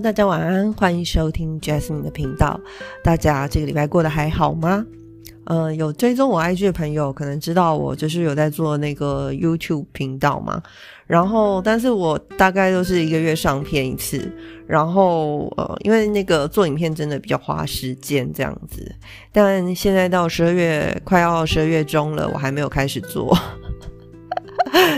大家晚安，欢迎收听 Jasmine 的频道。大家这个礼拜过得还好吗？呃，有追踪我 IG 的朋友可能知道我就是有在做那个 YouTube 频道嘛。然后，但是我大概都是一个月上片一次。然后，呃，因为那个做影片真的比较花时间这样子。但现在到十二月，快要十二月中了，我还没有开始做。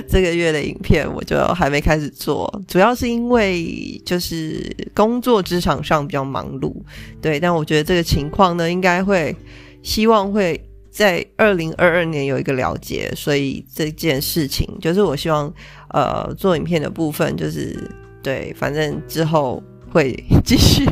这个月的影片我就还没开始做，主要是因为就是工作职场上比较忙碌，对。但我觉得这个情况呢，应该会希望会在二零二二年有一个了结，所以这件事情就是我希望呃做影片的部分就是对，反正之后会继续。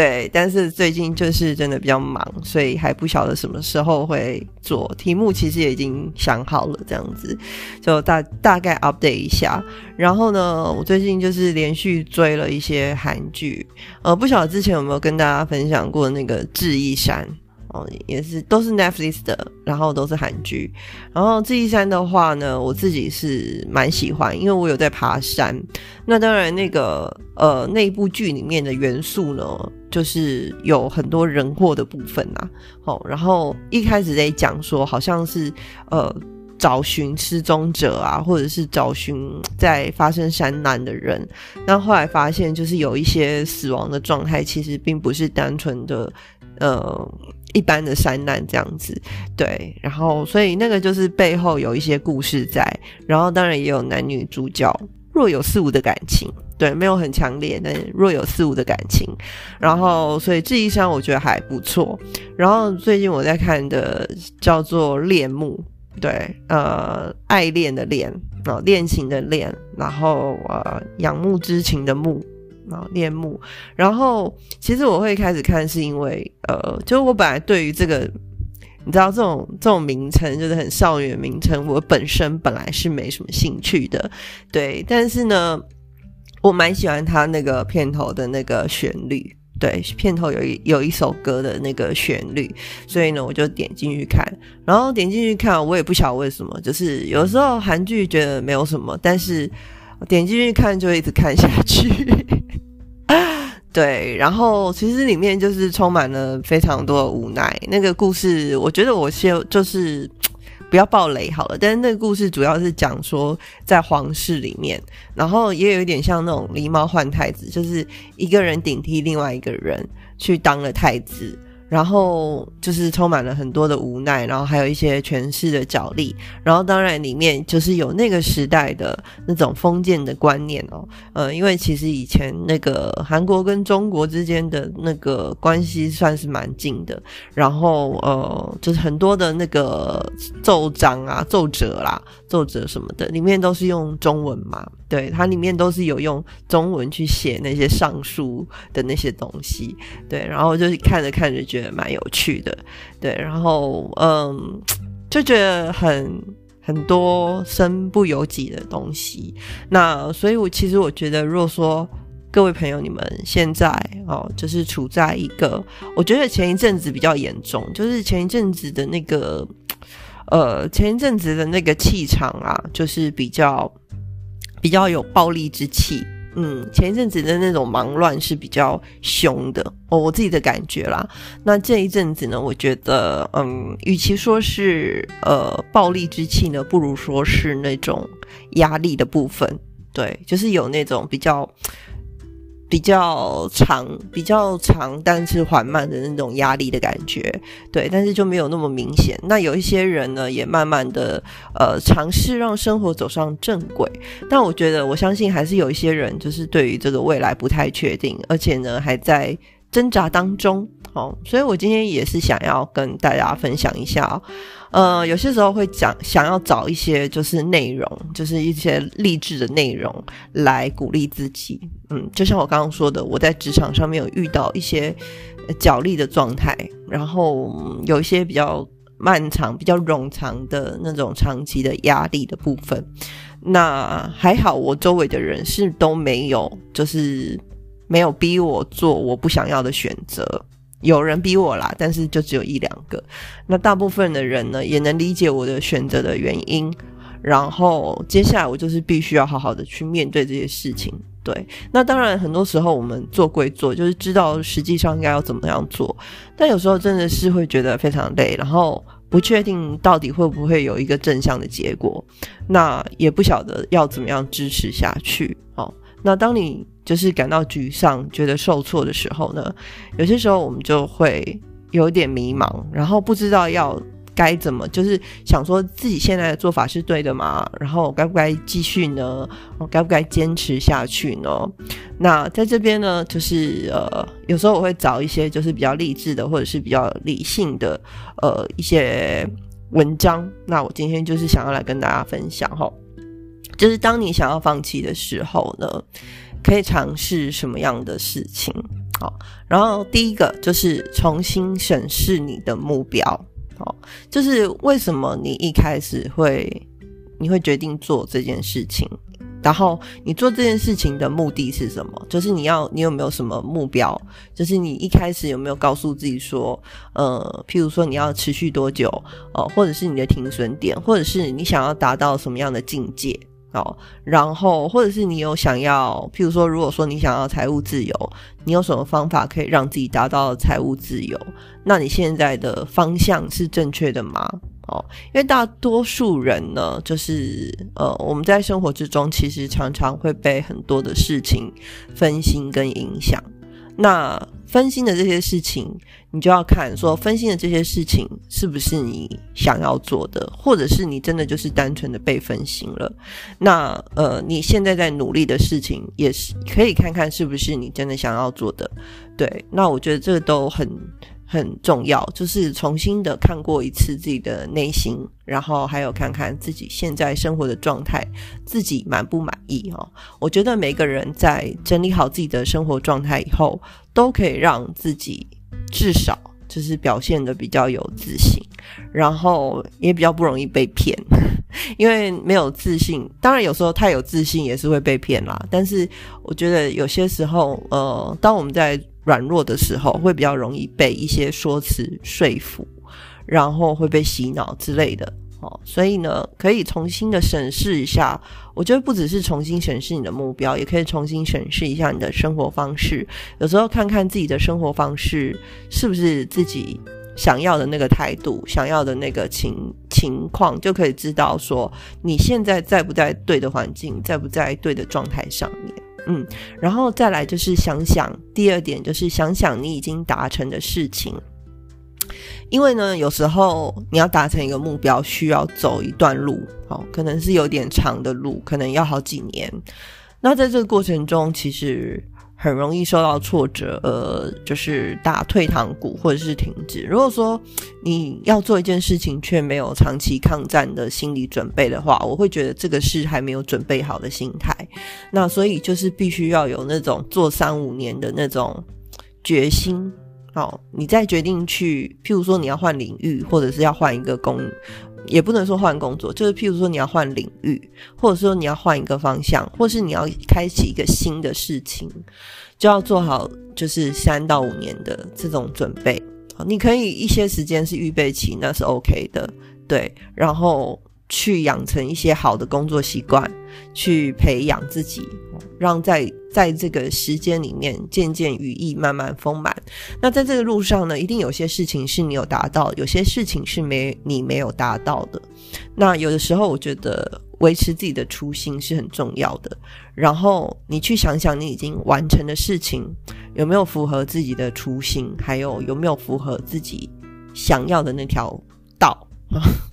对，但是最近就是真的比较忙，所以还不晓得什么时候会做题目。其实也已经想好了，这样子就大大概 update 一下。然后呢，我最近就是连续追了一些韩剧，呃，不晓得之前有没有跟大家分享过那个《智异山》。哦，也是都是 Netflix 的，然后都是韩剧。然后智异山的话呢，我自己是蛮喜欢，因为我有在爬山。那当然，那个呃，那部剧里面的元素呢，就是有很多人祸的部分呐。哦，然后一开始在讲说，好像是呃找寻失踪者啊，或者是找寻在发生山难的人。那后来发现，就是有一些死亡的状态，其实并不是单纯的呃。一般的山难这样子，对，然后所以那个就是背后有一些故事在，然后当然也有男女主角若有似无的感情，对，没有很强烈，但若有似无的感情，然后所以这一山我觉得还不错，然后最近我在看的叫做恋慕，对，呃，爱恋的恋，啊，恋情的恋，然后呃，仰慕之情的慕。啊，恋慕。然后，其实我会开始看，是因为，呃，就是我本来对于这个，你知道，这种这种名称，就是很少女的名称，我本身本来是没什么兴趣的，对。但是呢，我蛮喜欢他那个片头的那个旋律，对，片头有一有一首歌的那个旋律，所以呢，我就点进去看。然后点进去看，我也不晓得为什么，就是有时候韩剧觉得没有什么，但是点进去看就一直看下去。对，然后其实里面就是充满了非常多的无奈。那个故事，我觉得我先就是不要爆雷好了。但是那个故事主要是讲说，在皇室里面，然后也有一点像那种狸猫换太子，就是一个人顶替另外一个人去当了太子。然后就是充满了很多的无奈，然后还有一些权势的角力，然后当然里面就是有那个时代的那种封建的观念哦，呃，因为其实以前那个韩国跟中国之间的那个关系算是蛮近的，然后呃，就是很多的那个奏章啊、奏折啦、奏折什么的，里面都是用中文嘛。对，它里面都是有用中文去写那些上书的那些东西，对，然后就是看着看着觉蛮有趣的，对，然后嗯，就觉得很很多身不由己的东西，那所以我其实我觉得，如果说各位朋友你们现在哦，就是处在一个，我觉得前一阵子比较严重，就是前一阵子的那个，呃，前一阵子的那个气场啊，就是比较。比较有暴力之气，嗯，前一阵子的那种忙乱是比较凶的，哦，我自己的感觉啦。那这一阵子呢，我觉得，嗯，与其说是呃暴力之气呢，不如说是那种压力的部分，对，就是有那种比较。比较长、比较长，但是缓慢的那种压力的感觉，对，但是就没有那么明显。那有一些人呢，也慢慢的呃尝试让生活走上正轨，但我觉得，我相信还是有一些人就是对于这个未来不太确定，而且呢还在挣扎当中。好，所以我今天也是想要跟大家分享一下。呃，有些时候会讲想要找一些就是内容，就是一些励志的内容来鼓励自己。嗯，就像我刚刚说的，我在职场上面有遇到一些角力的状态，然后有一些比较漫长、比较冗长的那种长期的压力的部分。那还好，我周围的人是都没有，就是没有逼我做我不想要的选择。有人逼我啦，但是就只有一两个。那大部分的人呢，也能理解我的选择的原因。然后接下来我就是必须要好好的去面对这些事情。对，那当然很多时候我们做归做，就是知道实际上应该要怎么样做，但有时候真的是会觉得非常累，然后不确定到底会不会有一个正向的结果，那也不晓得要怎么样支持下去。哦，那当你就是感到沮丧、觉得受挫的时候呢，有些时候我们就会有点迷茫，然后不知道要。该怎么？就是想说自己现在的做法是对的吗？然后该不该继续呢？该不该坚持下去呢？那在这边呢，就是呃，有时候我会找一些就是比较励志的，或者是比较理性的呃一些文章。那我今天就是想要来跟大家分享哈，就是当你想要放弃的时候呢，可以尝试什么样的事情？好，然后第一个就是重新审视你的目标。哦，就是为什么你一开始会，你会决定做这件事情，然后你做这件事情的目的是什么？就是你要，你有没有什么目标？就是你一开始有没有告诉自己说，呃，譬如说你要持续多久，哦，或者是你的停损点，或者是你想要达到什么样的境界？哦，然后或者是你有想要，譬如说，如果说你想要财务自由，你有什么方法可以让自己达到财务自由？那你现在的方向是正确的吗？哦，因为大多数人呢，就是呃，我们在生活之中其实常常会被很多的事情分心跟影响。那分心的这些事情，你就要看说分心的这些事情是不是你想要做的，或者是你真的就是单纯的被分心了。那呃，你现在在努力的事情，也是可以看看是不是你真的想要做的。对，那我觉得这个都很。很重要，就是重新的看过一次自己的内心，然后还有看看自己现在生活的状态，自己满不满意哈？我觉得每个人在整理好自己的生活状态以后，都可以让自己至少就是表现的比较有自信，然后也比较不容易被骗。因为没有自信，当然有时候太有自信也是会被骗啦。但是我觉得有些时候，呃，当我们在软弱的时候，会比较容易被一些说辞说服，然后会被洗脑之类的。哦，所以呢，可以重新的审视一下。我觉得不只是重新审视你的目标，也可以重新审视一下你的生活方式。有时候看看自己的生活方式是不是自己。想要的那个态度，想要的那个情情况，就可以知道说你现在在不在对的环境，在不在对的状态上面。嗯，然后再来就是想想第二点，就是想想你已经达成的事情，因为呢，有时候你要达成一个目标，需要走一段路，哦，可能是有点长的路，可能要好几年。那在这个过程中，其实。很容易受到挫折，呃，就是打退堂鼓或者是停止。如果说你要做一件事情却没有长期抗战的心理准备的话，我会觉得这个是还没有准备好的心态。那所以就是必须要有那种做三五年的那种决心。好，你再决定去，譬如说你要换领域，或者是要换一个工。也不能说换工作，就是譬如说你要换领域，或者说你要换一个方向，或是你要开启一个新的事情，就要做好就是三到五年的这种准备。你可以一些时间是预备期，那是 OK 的，对。然后去养成一些好的工作习惯，去培养自己，让在。在这个时间里面，渐渐羽翼慢慢丰满。那在这个路上呢，一定有些事情是你有达到，有些事情是没你没有达到的。那有的时候，我觉得维持自己的初心是很重要的。然后你去想想，你已经完成的事情有没有符合自己的初心，还有有没有符合自己想要的那条道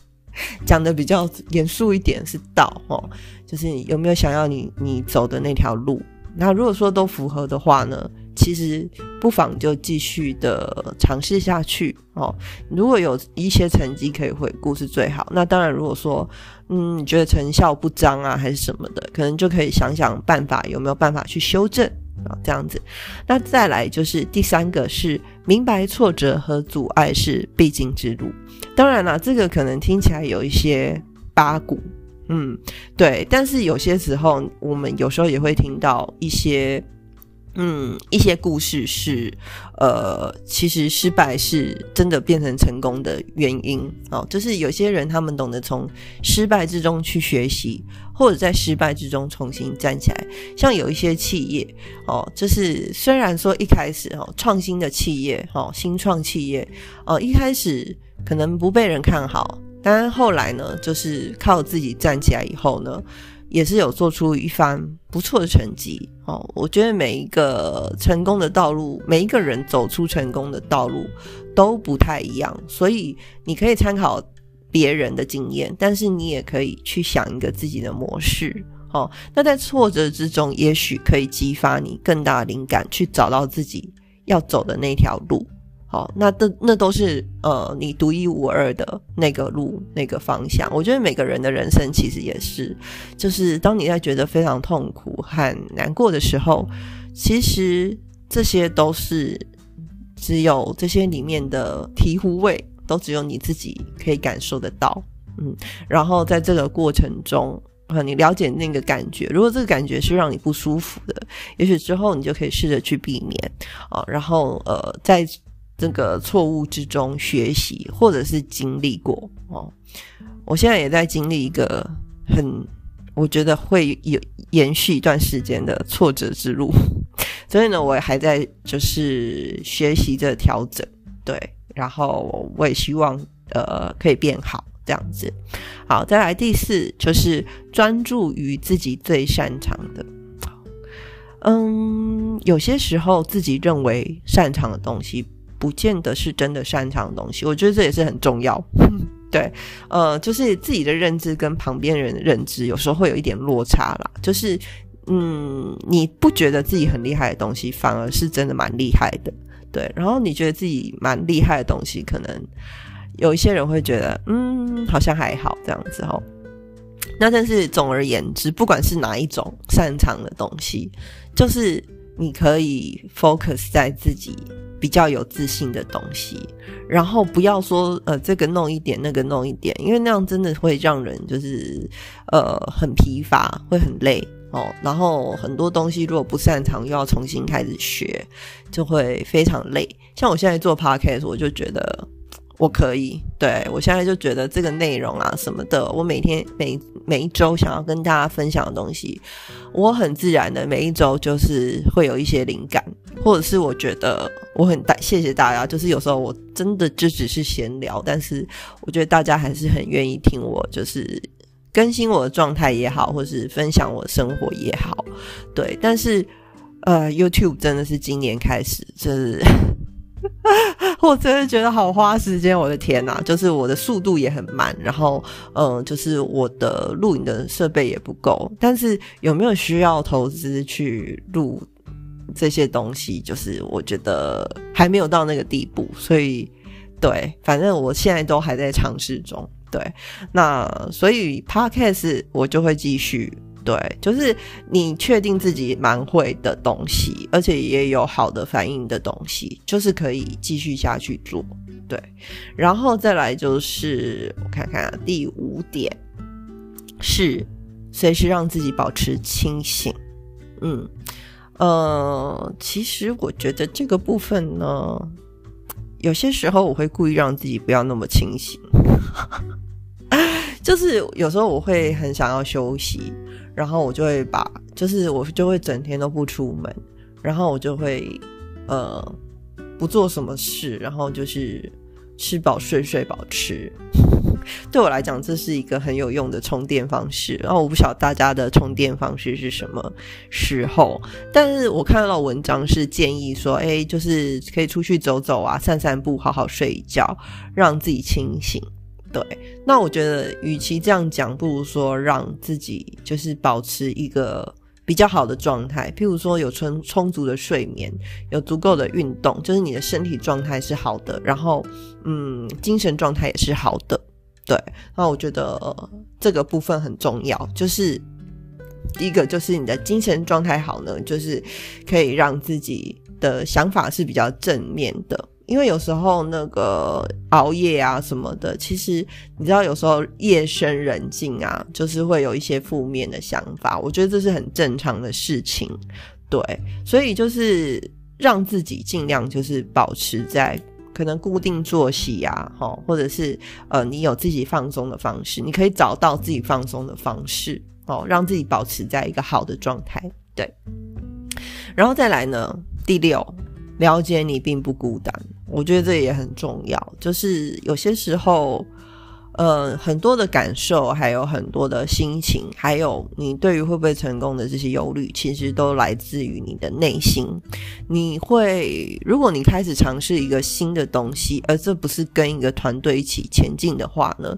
讲的比较严肃一点是道哦，就是有没有想要你你走的那条路。那如果说都符合的话呢，其实不妨就继续的尝试下去哦。如果有一些成绩可以回顾是最好。那当然，如果说嗯你觉得成效不彰啊，还是什么的，可能就可以想想办法，有没有办法去修正啊？这样子。那再来就是第三个是明白挫折和阻碍是必经之路。当然啦，这个可能听起来有一些八股。嗯，对，但是有些时候，我们有时候也会听到一些，嗯，一些故事是，呃，其实失败是真的变成成功的原因哦。就是有些人他们懂得从失败之中去学习，或者在失败之中重新站起来。像有一些企业哦，就是虽然说一开始哦，创新的企业哦，新创企业哦，一开始可能不被人看好，但后来呢，就是靠自己站起来以后呢。也是有做出一番不错的成绩哦。我觉得每一个成功的道路，每一个人走出成功的道路都不太一样，所以你可以参考别人的经验，但是你也可以去想一个自己的模式哦。那在挫折之中，也许可以激发你更大的灵感，去找到自己要走的那条路。好，那都那都是呃，你独一无二的那个路，那个方向。我觉得每个人的人生其实也是，就是当你在觉得非常痛苦和难过的时候，其实这些都是只有这些里面的醍醐味，都只有你自己可以感受得到。嗯，然后在这个过程中，啊，你了解那个感觉，如果这个感觉是让你不舒服的，也许之后你就可以试着去避免啊。然后呃，在这个错误之中学习，或者是经历过哦。我现在也在经历一个很，我觉得会有延续一段时间的挫折之路，所以呢，我还在就是学习着调整，对，然后我也希望呃可以变好这样子。好，再来第四就是专注于自己最擅长的。嗯，有些时候自己认为擅长的东西。不见得是真的擅长的东西，我觉得这也是很重要。对，呃，就是自己的认知跟旁边人的认知有时候会有一点落差啦。就是，嗯，你不觉得自己很厉害的东西，反而是真的蛮厉害的。对，然后你觉得自己蛮厉害的东西，可能有一些人会觉得，嗯，好像还好这样子哦。那但是总而言之，不管是哪一种擅长的东西，就是你可以 focus 在自己。比较有自信的东西，然后不要说呃这个弄一点那个弄一点，因为那样真的会让人就是呃很疲乏，会很累哦。然后很多东西如果不擅长，又要重新开始学，就会非常累。像我现在做 podcast，我就觉得。我可以，对我现在就觉得这个内容啊什么的，我每天每每一周想要跟大家分享的东西，我很自然的每一周就是会有一些灵感，或者是我觉得我很大谢谢大家，就是有时候我真的就只是闲聊，但是我觉得大家还是很愿意听我，就是更新我的状态也好，或是分享我的生活也好，对，但是呃，YouTube 真的是今年开始就是。我真的觉得好花时间，我的天呐！就是我的速度也很慢，然后嗯，就是我的录影的设备也不够。但是有没有需要投资去录这些东西？就是我觉得还没有到那个地步，所以对，反正我现在都还在尝试中。对，那所以 Podcast 我就会继续。对，就是你确定自己蛮会的东西，而且也有好的反应的东西，就是可以继续下去做。对，然后再来就是我看看第五点是随时让自己保持清醒。嗯，呃，其实我觉得这个部分呢，有些时候我会故意让自己不要那么清醒，就是有时候我会很想要休息。然后我就会把，就是我就会整天都不出门，然后我就会呃不做什么事，然后就是吃饱睡，睡饱吃。对我来讲，这是一个很有用的充电方式。然后我不晓得大家的充电方式是什么时候，但是我看到文章是建议说，哎，就是可以出去走走啊，散散步，好好睡一觉，让自己清醒。对，那我觉得，与其这样讲，不如说让自己就是保持一个比较好的状态。譬如说，有充充足的睡眠，有足够的运动，就是你的身体状态是好的，然后嗯，精神状态也是好的。对，那我觉得这个部分很重要，就是第一个就是你的精神状态好呢，就是可以让自己的想法是比较正面的。因为有时候那个熬夜啊什么的，其实你知道，有时候夜深人静啊，就是会有一些负面的想法。我觉得这是很正常的事情，对，所以就是让自己尽量就是保持在可能固定作息呀，哈，或者是呃，你有自己放松的方式，你可以找到自己放松的方式，哦，让自己保持在一个好的状态。对，然后再来呢，第六，了解你并不孤单，我觉得这也很重要，就是有些时候。呃，很多的感受，还有很多的心情，还有你对于会不会成功的这些忧虑，其实都来自于你的内心。你会，如果你开始尝试一个新的东西，而这不是跟一个团队一起前进的话呢？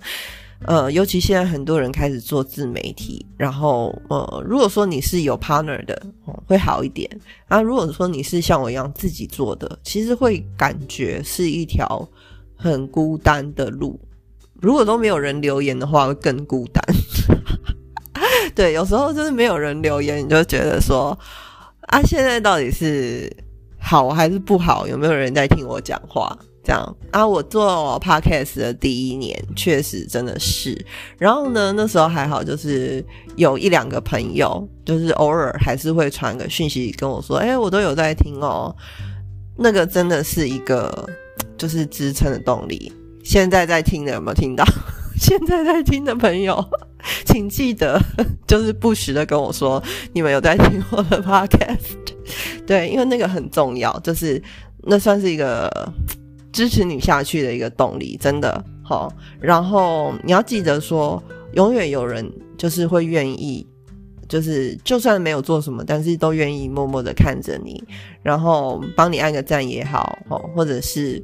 呃，尤其现在很多人开始做自媒体，然后呃，如果说你是有 partner 的，会好一点。啊，如果说你是像我一样自己做的，其实会感觉是一条很孤单的路。如果都没有人留言的话，会更孤单。对，有时候就是没有人留言，你就觉得说啊，现在到底是好还是不好？有没有人在听我讲话？这样啊，我做 podcast 的第一年，确实真的是。然后呢，那时候还好，就是有一两个朋友，就是偶尔还是会传个讯息跟我说：“哎，我都有在听哦。”那个真的是一个就是支撑的动力。现在在听的有没有听到？现在在听的朋友，请记得就是不时的跟我说，你们有在听我的 podcast。对，因为那个很重要，就是那算是一个支持你下去的一个动力，真的好。然后你要记得说，永远有人就是会愿意，就是就算没有做什么，但是都愿意默默的看着你，然后帮你按个赞也好，哦，或者是。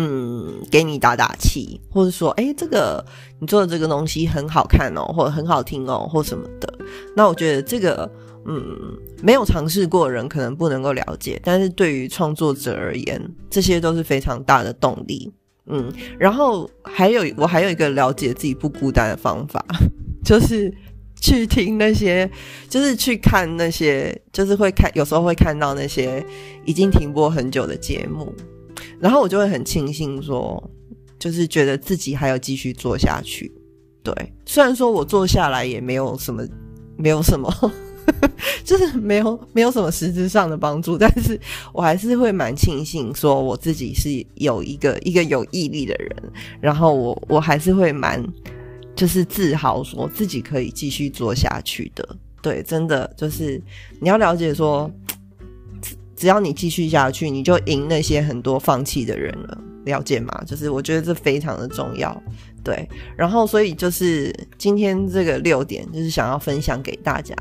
嗯，给你打打气，或者说，哎，这个你做的这个东西很好看哦，或者很好听哦，或什么的。那我觉得这个，嗯，没有尝试过的人可能不能够了解，但是对于创作者而言，这些都是非常大的动力。嗯，然后还有我还有一个了解自己不孤单的方法，就是去听那些，就是去看那些，就是会看，有时候会看到那些已经停播很久的节目。然后我就会很庆幸，说就是觉得自己还要继续做下去。对，虽然说我做下来也没有什么，没有什么，就是没有没有什么实质上的帮助，但是我还是会蛮庆幸，说我自己是有一个一个有毅力的人。然后我我还是会蛮就是自豪，说自己可以继续做下去的。对，真的就是你要了解说。只要你继续下去，你就赢那些很多放弃的人了，了解吗？就是我觉得这非常的重要，对。然后，所以就是今天这个六点，就是想要分享给大家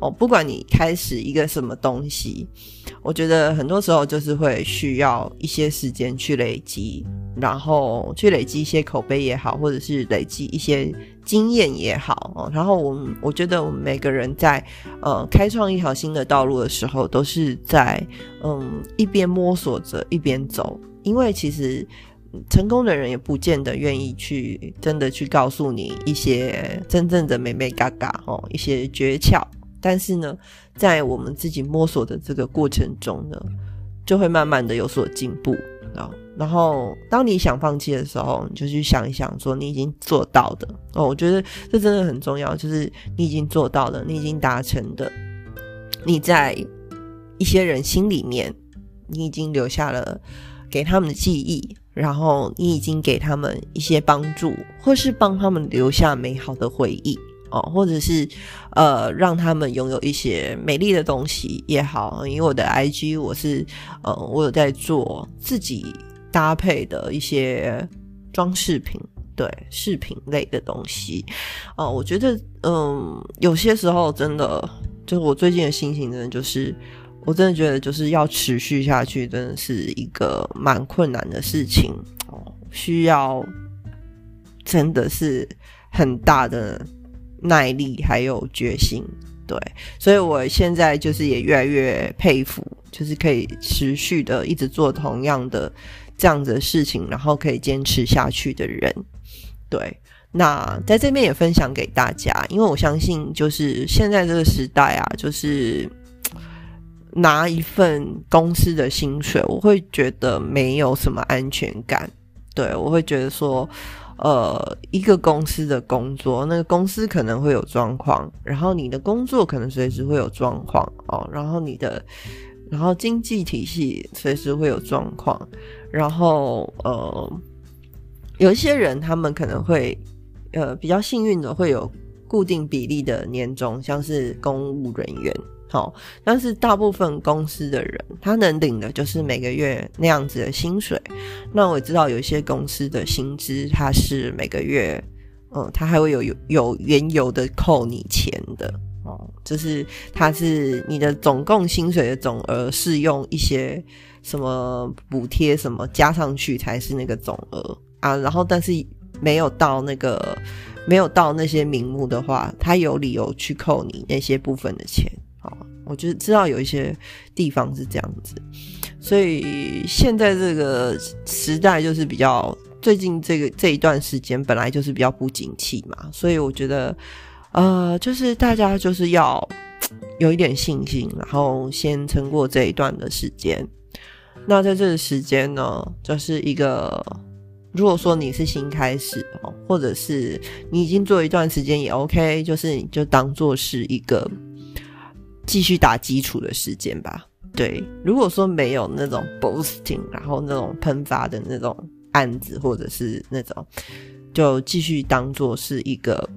哦。不管你开始一个什么东西，我觉得很多时候就是会需要一些时间去累积，然后去累积一些口碑也好，或者是累积一些。经验也好，然后我们我觉得我们每个人在呃开创一条新的道路的时候，都是在嗯一边摸索着一边走，因为其实成功的人也不见得愿意去真的去告诉你一些真正的美美嘎嘎哦一些诀窍，但是呢，在我们自己摸索的这个过程中呢，就会慢慢的有所进步啊。然后，当你想放弃的时候，你就去想一想，说你已经做到的哦。我觉得这真的很重要，就是你已经做到了，你已经达成的，你在一些人心里面，你已经留下了给他们的记忆，然后你已经给他们一些帮助，或是帮他们留下美好的回忆哦，或者是呃，让他们拥有一些美丽的东西也好。因为我的 IG 我是呃，我有在做自己。搭配的一些装饰品，对饰品类的东西，哦，我觉得，嗯，有些时候真的，就是我最近的心情，真的就是，我真的觉得就是要持续下去，真的是一个蛮困难的事情哦，需要真的是很大的耐力还有决心，对，所以我现在就是也越来越佩服，就是可以持续的一直做同样的。这样子的事情，然后可以坚持下去的人，对，那在这边也分享给大家，因为我相信，就是现在这个时代啊，就是拿一份公司的薪水，我会觉得没有什么安全感，对我会觉得说，呃一个公司的工作，那个公司可能会有状况，然后你的工作可能随时会有状况哦，然后你的然后经济体系随时会有状况，然后呃有一些人他们可能会呃比较幸运的会有固定比例的年终，像是公务人员。好，但是大部分公司的人，他能领的就是每个月那样子的薪水。那我知道有一些公司的薪资，它是每个月，嗯，他还会有有有原油的扣你钱的哦，就是它是你的总共薪水的总额是用一些什么补贴什么加上去才是那个总额啊。然后，但是没有到那个没有到那些名目的话，他有理由去扣你那些部分的钱。我就知道有一些地方是这样子，所以现在这个时代就是比较最近这个这一段时间本来就是比较不景气嘛，所以我觉得呃，就是大家就是要有一点信心，然后先撑过这一段的时间。那在这个时间呢，就是一个如果说你是新开始哦，或者是你已经做一段时间也 OK，就是你就当做是一个。继续打基础的时间吧。对，如果说没有那种 boosting，然后那种喷发的那种案子，或者是那种，就继续当做是一个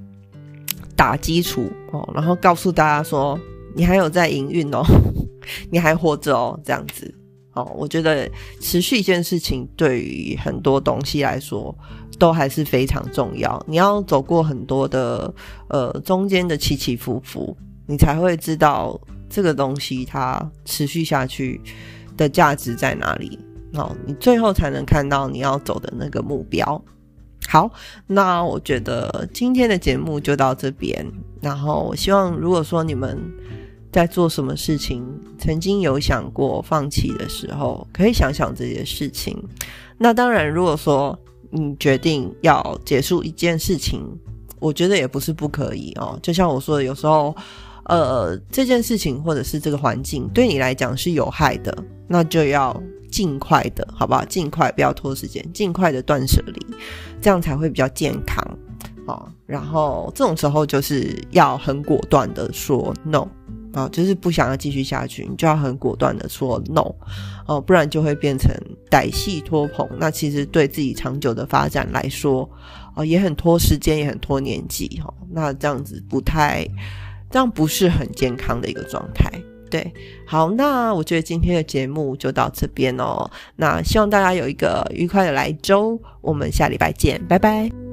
打基础哦，然后告诉大家说你还有在营运哦，你还活着哦，这样子哦。我觉得持续一件事情对于很多东西来说都还是非常重要。你要走过很多的呃中间的起起伏伏。你才会知道这个东西它持续下去的价值在哪里，哦，你最后才能看到你要走的那个目标。好，那我觉得今天的节目就到这边。然后我希望，如果说你们在做什么事情，曾经有想过放弃的时候，可以想想这些事情。那当然，如果说你决定要结束一件事情，我觉得也不是不可以哦。就像我说的，有时候。呃，这件事情或者是这个环境对你来讲是有害的，那就要尽快的，好不好？尽快不要拖时间，尽快的断舍离，这样才会比较健康啊。然后这种时候就是要很果断的说 no 啊，就是不想要继续下去，你就要很果断的说 no 哦，不然就会变成歹戏拖棚。那其实对自己长久的发展来说，哦，也很拖时间，也很拖年纪哈。那这样子不太。这样不是很健康的一个状态，对。好，那我觉得今天的节目就到这边哦。那希望大家有一个愉快的来周，我们下礼拜见，拜拜。